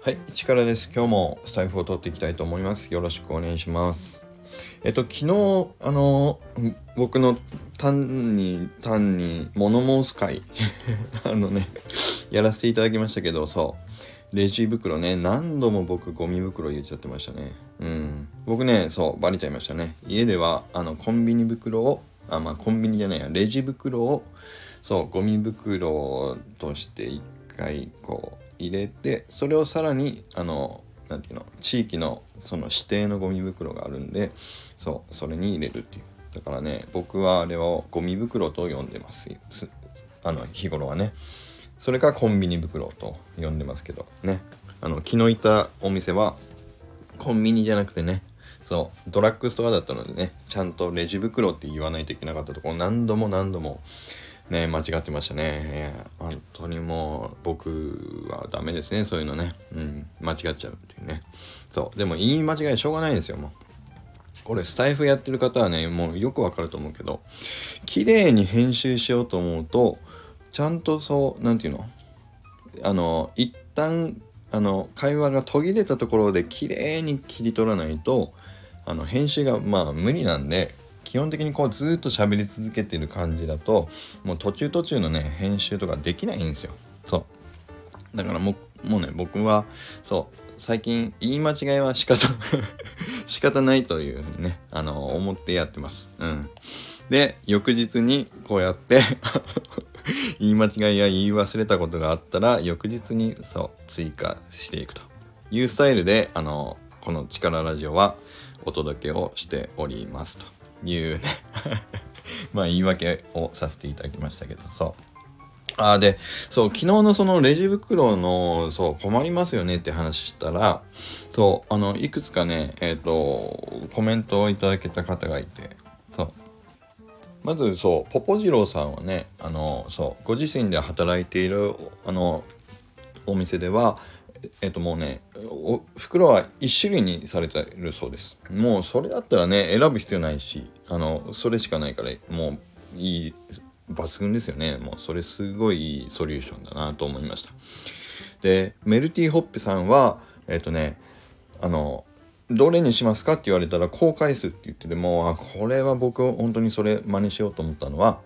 はい、力です。今日もスタイフを取っていきたいと思います。よろしくお願いします。えっと、昨日、あの、僕の単に、単に物申す会 あのね、やらせていただきましたけど、そう、レジ袋ね、何度も僕ゴミ袋入れちゃってましたね。うん。僕ね、そう、バレちゃいましたね。家では、あの、コンビニ袋を、あ、まあ、コンビニじゃないや、レジ袋を、そう、ゴミ袋として一回、こう、入れてそれをさらにあの何ていうの地域のその指定のゴミ袋があるんでそうそれに入れるっていう。だからね僕はあれをゴミ袋と呼んでます。あの日頃はね。それかコンビニ袋と呼んでますけどね。あの昨日行ったお店はコンビニじゃなくてねそうドラッグストアだったのでねちゃんとレジ袋って言わないといけなかったところ何度も何度もね、間違ってましたね。本当にもう僕はダメですね、そういうのね。うん、間違っちゃうっていうね。そう。でも言い間違いしょうがないですよ、もう。これスタイフやってる方はね、もうよくわかると思うけど、綺麗に編集しようと思うと、ちゃんとそう、何て言うの？あの、一旦、あの、会話が途切れたところで綺麗に切り取らないと、あの、編集がまあ無理なんで、基本的にこうずっと喋り続けてる感じだともう途中途中のね編集とかできないんですよ。そう。だからもうもうね僕はそう。最近言い間違いは仕方 仕方ないというふうにねあの思ってやってます。うん。で翌日にこうやって 言い間違いや言い忘れたことがあったら翌日にそう追加していくと。いうスタイルであのこの力ラジオはお届けをしておりますと。いうね まあ言い訳をさせていただきましたけど、そう。ああ、で、そう、昨日のそのレジ袋の、そう、困りますよねって話したら、そう、あの、いくつかね、えっ、ー、と、コメントをいただけた方がいて、そう。まず、そう、ポポジローさんはね、あの、そう、ご自身で働いている、あの、お店では、えっともうね袋は1種類にされてるそうです。もうそれだったらね選ぶ必要ないしあのそれしかないからもういい抜群ですよね。もうそれすごいいいソリューションだなと思いました。でメルティーホッペさんはえっとねあのどれにしますかって言われたらこう返すって言っててもあこれは僕本当にそれ真似しようと思ったのは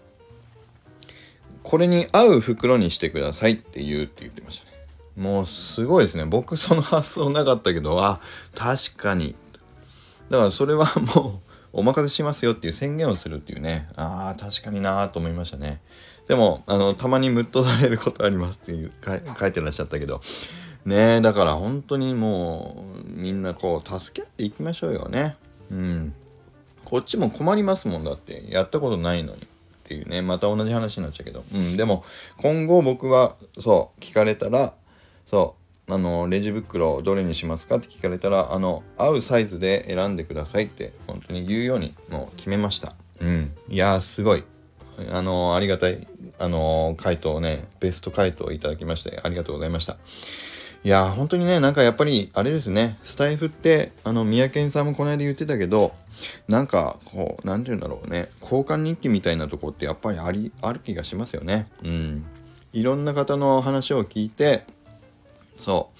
これに合う袋にしてくださいって言うって言ってましたね。もうすごいですね。僕その発想なかったけど、あ、確かに。だからそれはもうお任せしますよっていう宣言をするっていうね。ああ、確かになーと思いましたね。でも、あの、たまにムッとされることありますっていう書いてらっしゃったけど。ねだから本当にもうみんなこう助け合っていきましょうよね。うん。こっちも困りますもんだって。やったことないのに。っていうね。また同じ話になっちゃうけど。うん。でも今後僕はそう聞かれたらそう。あのレジ袋どれにしますかって聞かれたらあの合うサイズで選んでくださいって本当に言うようにもう決めました。うん。いやすごい。あのありがたい。あの回答をねベスト回答をいただきましてありがとうございました。いやー本当にねなんかやっぱりあれですね。スタイフってあの三宅さんもこの間言ってたけどなんかこう何て言うんだろうね。交換日記みたいなとこってやっぱりありある気がしますよね。うん。いろんな方の話を聞いてそう。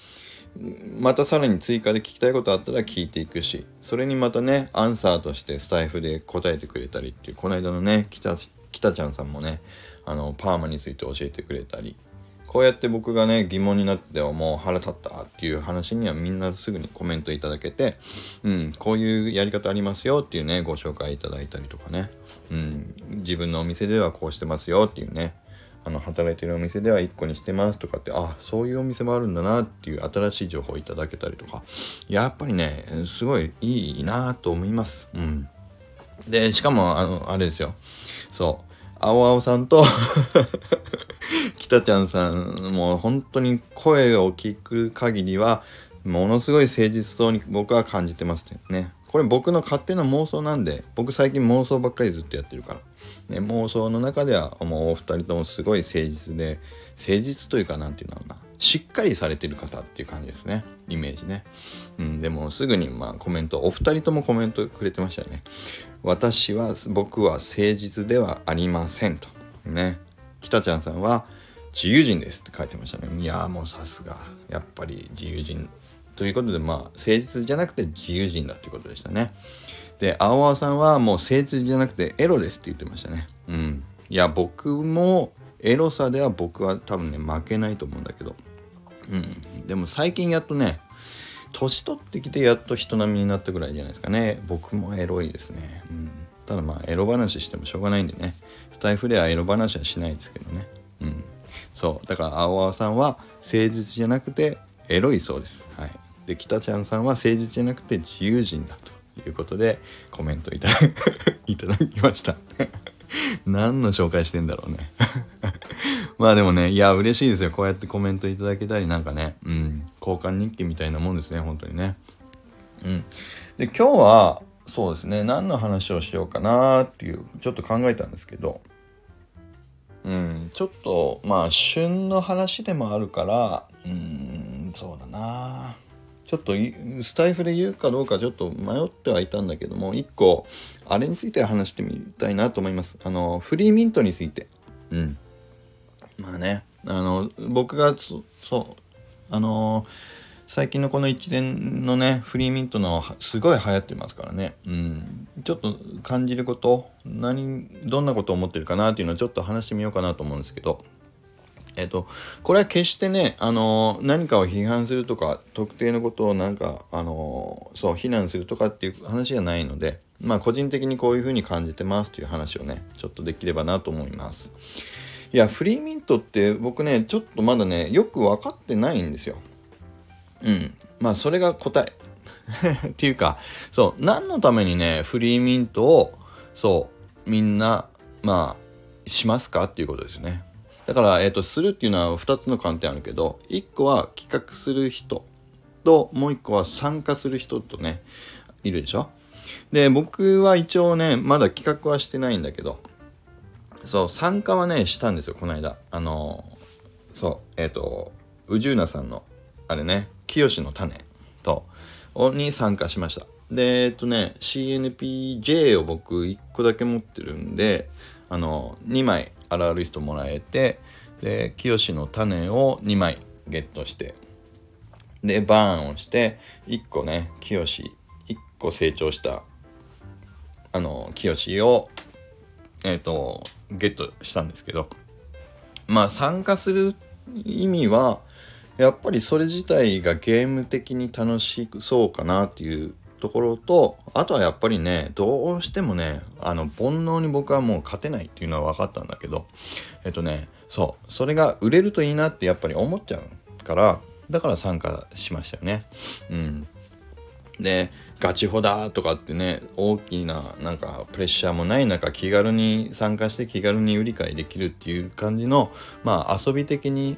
またさらに追加で聞きたいことあったら聞いていくしそれにまたねアンサーとしてスタイフで答えてくれたりっていうこの間のね北北ちゃんさんもねあのパーマについて教えてくれたりこうやって僕がね疑問になってもう腹立ったっていう話にはみんなすぐにコメントいただけて、うん、こういうやり方ありますよっていうねご紹介いただいたりとかね、うん、自分のお店ではこうしてますよっていうねあの働いてるお店では1個にしてますとかってあそういうお店もあるんだなっていう新しい情報をいただけたりとか。やっぱりねすごいいいなと思います。うん。でしかもあのあれですよ。そう。青青さんと 北ちゃんさんもう本当に声を聞く限りはものすごい誠実そうに僕は感じてますね。これ僕の勝手な妄想なんで僕最近妄想ばっかりずっとやってるから。ね、妄想の中ではもうお二人ともすごい誠実で誠実というか何て言うんだろうなしっかりされてる方っていう感じですね。イメージね、うん、でもすぐにまあコメントお二人ともコメントくれてましたよね。私は僕は誠実ではありませんと。ね。北ちゃんさんは自由人ですって書いてましたね。いやもうさすが。やっぱり自由人。ということでまあ誠実じゃなくて自由人だということでしたね。で青青さんはもう誠実じゃなくてエロですって言ってましたね。うん。いや僕もエロさでは僕は多分ね負けないと思うんだけど。うん。でも最近やっとね年取ってきてやっと人並みになったぐらいじゃないですかね。僕もエロいですね、うん、ただまあエロ話してもしょうがないんでね。スタイフではエロ話はしないですけどね。うん。そう。だから青青さんは誠実じゃなくてエロいそうです。はい。で北ちゃんさんは誠実じゃなくて自由人だと。いうことでコメントいた いただきました 何の紹介してんだろうね まあでもね、いや、嬉しいですよ。こうやってコメントいただけたりなんかね、うん、交換日記みたいなもんですね、本当にね。うん。で、今日は、そうですね、何の話をしようかなっていう、ちょっと考えたんですけど、うん、ちょっと、まあ、旬の話でもあるから、うん、そうだなちょっとスタイフで言うかどうかちょっと迷ってはいたんだけども、一個、あれについて話してみたいなと思います。あの、フリーミントについて。うん。まあね、あの、僕がそう、あの最近のこの一連のね、フリーミントのすごい流行ってますからね、うん、ちょっと感じること、何、どんなことを思ってるかなっていうのをちょっと話してみようかなと思うんですけど、えっと、これは決してね、あの何かを批判するとか、特定のことをなんか、あのそう、非難するとかっていう話じゃないので、まあ個人的にこういうふうに感じてますという話をね、ちょっとできればなと思います。いや、フリーミントって僕ね、ちょっとまだね、よく分かってないんですよ。うん。まあ、それが答え。っていうか、そう、何のためにね、フリーミントを、そう、みんな、まあ、しますかっていうことですね。だから、えっ、ー、と、するっていうのは2つの観点あるけど、1個は企画する人と、もう1個は参加する人とね、いるでしょ？で、僕は一応ね、まだ企画はしてないんだけど、そう参加はねしたんですよこの間。あのそうえっ、ー、と宇宙なさんのあれね清の種とに参加しました。でえっ、とね CNPJ を僕1個だけ持ってるんであの2枚アラーリストもらえてで清の種を2枚ゲットしてでバーンをして1個ね清1個成長したあの清をえっ、ー、とゲットしたんですけどまあ参加する意味はやっぱりそれ自体がゲーム的に楽しそうかなっていうところとあとはやっぱりねどうしてもねあの煩悩に僕はもう勝てないっていうのは分かったんだけどえっとねそうそれが売れるといいなってやっぱり思っちゃうからだから参加しましたよね。うん。でガチホだとかってね大きななんかプレッシャーもない中気軽に参加して気軽に売り買いできるっていう感じのまあ遊び的に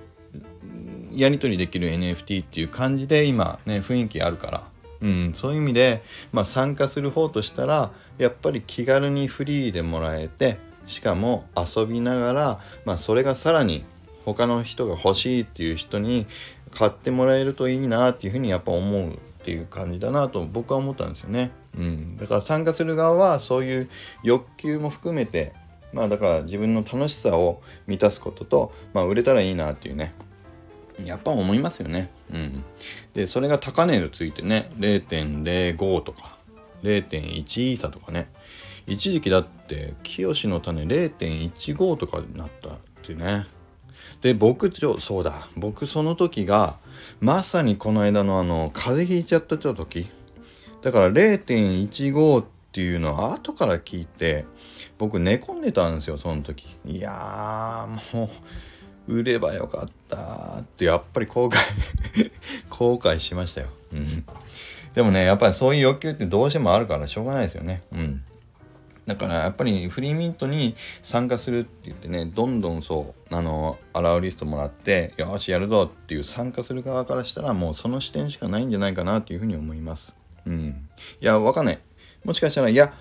やり取りできる NFT っていう感じで今ね雰囲気あるから、うん、そういう意味で、まあ、参加する方としたらやっぱり気軽にフリーでもらえてしかも遊びながら、まあ、それがさらに他の人が欲しいっていう人に買ってもらえるといいなっていうふうにやっぱ思うっていう感じだなと僕は思ったんですよね。うん、だから参加する側はそういう欲求も含めてまあだから自分の楽しさを満たすことと、まあ、売れたらいいなっていうねやっぱ思いますよね。うん、でそれが高値がついてね0.05とか0.1イーサとかね。一時期だって清の種0.15とかになったっていうね。で僕そうだ。僕その時がまさにこの間のあの風邪ひいちゃった時。だから0.15っていうのは後から聞いて僕寝込んでたんですよその時。いやーもう売ればよかったってやっぱり後悔 後悔しましたよ、うん、でもねやっぱりそういう欲求ってどうしてもあるからしょうがないですよね。うん。だからやっぱりフリーミントに参加するって言ってねどんどんそうあのアラウリストもらってよしやるぞっていう参加する側からしたらもうその視点しかないんじゃないかなっていうふうに思います。うん。いやわかんない。もしかしたらいや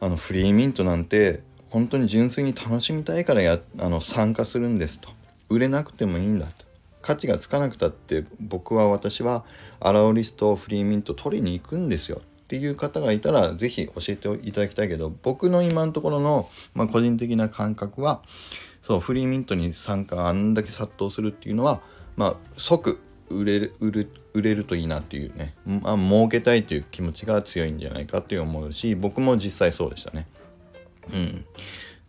あのフリーミントなんて本当に純粋に楽しみたいからやあの参加するんですと。売れなくてもいいんだと。価値がつかなくたって僕は私はアラウリストフリーミント取りに行くんですよ。っていう方がいたら是非教えていただきたいけど僕の今のところの、まあ、個人的な感覚はそうフリーミントに参加あんだけ殺到するっていうのはまあ即売れる売る売れるといいなっていうね、まあ、儲けたいという気持ちが強いんじゃないかって思うし僕も実際そうでしたね。うん、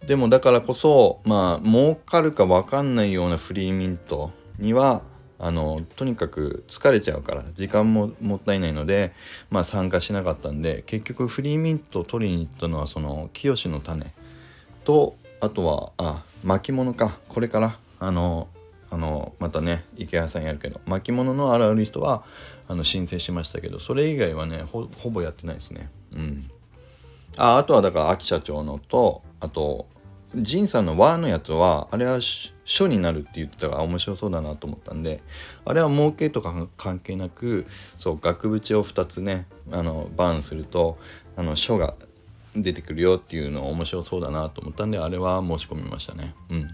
でもだからこそまあ儲かるか分かんないようなフリーミントにはあのとにかく疲れちゃうから時間ももったいないので、まあ、参加しなかったんで結局フリーミントを取りに行ったのはその清の種。とあとはあ巻物か。これからあのあのまたね池谷さんやるけど巻物のあるある人はあの申請しましたけどそれ以外はねほぼやってないですね。うん。ああとはだから秋社長のとあと仁さんの和のやつはあれは書になるって言ってたから面白そうだなと思ったんであれは儲けとか関係なくそう額縁を2つねあのバーンするとあの書が出てくるよっていうの面白そうだなと思ったんであれは申し込みましたね。うん。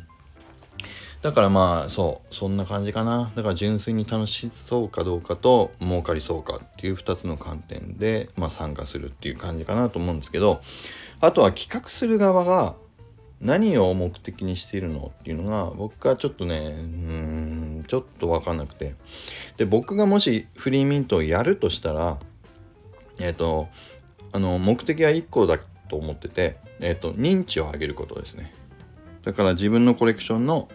だからまあそうそんな感じかな。だから純粋に楽しそうかどうかと儲かりそうかっていう2つの観点で、まあ、参加するっていう感じかなと思うんですけどあとは企画する側が何を目的にしているのっていうのが僕はちょっとねうんちょっと分かんなくて。で僕がもしフリーミントをやるとしたらえっ、ー、とあの目的は1個だと思ってて、えっ、ー、と認知を上げることですね。だから自分のコレクションの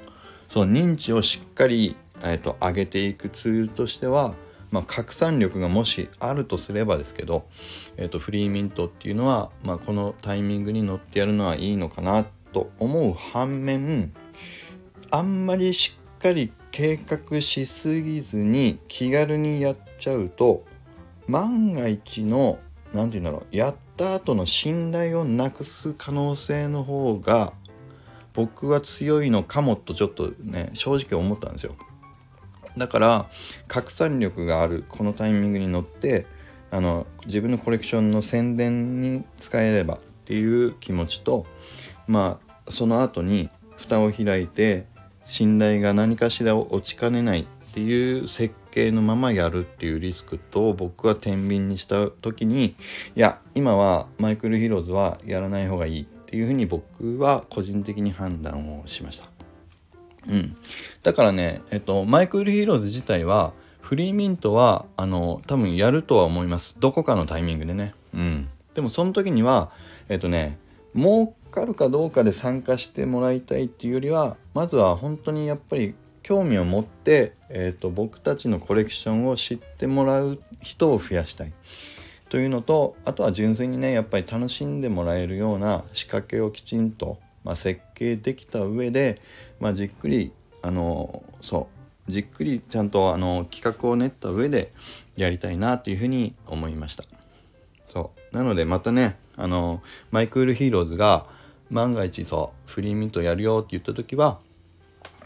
その認知をしっかり、えーと、上げていくツールとしては、まあ、拡散力がもしあるとすればですけど、えーと、フリーミントっていうのは、まあ、このタイミングに乗ってやるのはいいのかなってと思う反面あんまりしっかり計画しすぎずに気軽にやっちゃうと万が一の何て言うんだろうやった後の信頼をなくす可能性の方が僕は強いのかもとちょっとね正直思ったんですよ。だから拡散力があるこのタイミングに乗ってあの自分のコレクションの宣伝に使えればっていう気持ちとまあその後に蓋を開いて信頼が何かしら落ちかねないっていう設計のままやるっていうリスクと僕は天秤にした時にいや今はマイクル・ヒローズはやらない方がいいっていうふうに僕は個人的に判断をしました。うん、だからね、えっと、マイクルヒーローズ自体はフリーミントはあの多分やるとは思います。どこかのタイミングでね、うん、でもその時にはえっとね儲かるかどうかで参加してもらいたいっていうよりはまずは本当にやっぱり興味を持って、えっと、僕たちのコレクションを知ってもらう人を増やしたい。というのとあとは純粋にねやっぱり楽しんでもらえるような仕掛けをきちんと、まあ、設計できた上で、まあ、じっくりあのそうじっくりちゃんとあの企画を練った上でやりたいなというふうに思いました。そう。なのでまたねあの My Crypto Heroes が万が一そう free mint やるよって言った時は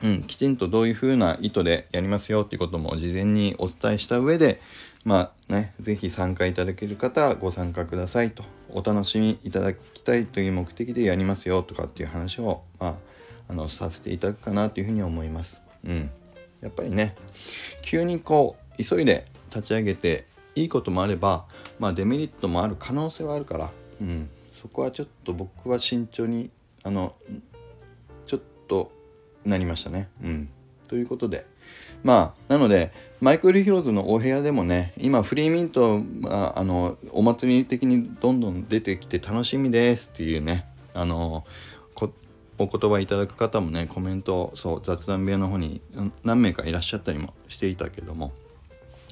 うん、きちんとどういう風な意図でやりますよっていうことも事前にお伝えした上でまあね是非参加いただける方はご参加くださいと。お楽しみいただきたいという目的でやりますよとかっていう話をまああのさせていただくかなというふうに思います。うん、やっぱりね急にこう急いで立ち上げていいこともあれば、まあ、デメリットもある可能性はあるから、うん、そこはちょっと僕は慎重にあのちょっとなりましたね。うん、ということで。まあなのでマイクル・ヒローズのお部屋でもね今フリーミント、まあ、あのお祭り的にどんどん出てきて楽しみですっていうねあのお言葉いただく方もねコメントそう雑談部屋の方に何名かいらっしゃったりもしていたけども。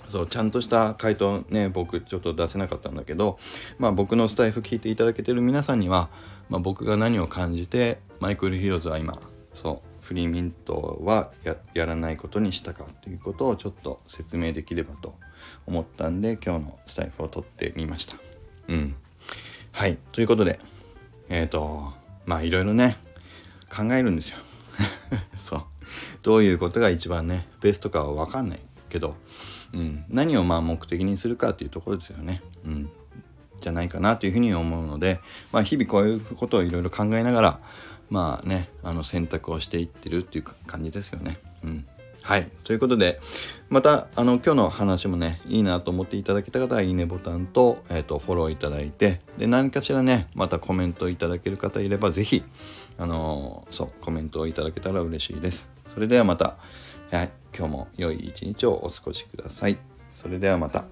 そうちゃんとした回答ね僕ちょっと出せなかったんだけどまあ僕のスタイフ聞いていただけてる皆さんには、まあ、僕が何を感じてマイクル・ヒローズは今そうフリーミントはやらないことにしたかということをちょっと説明できればと思ったんで今日のスタイフを撮ってみました。うん。はい。ということで、えっ、ー、と、まあいろいろね、考えるんですよ。そう。どういうことが一番ね、ベストかはわかんないけど、うん、何をまあ目的にするかっていうところですよね。うん。じゃないかなというふうに思うので、まあ日々こういうことをいろいろ考えながら、まあねあの選択をしていってるっていう感じですよね。うんはい。ということで、また、あの、今日の話もね、いいなと思っていただけた方は、いいねボタンと、えっ、ー、と、フォローいただいて、で、何かしらね、またコメントいただける方いれば、ぜひ、あのそうコメントをいただけたら嬉しいですそれではまた、はい、今日も良い一日をお過ごしくださいそれではまた。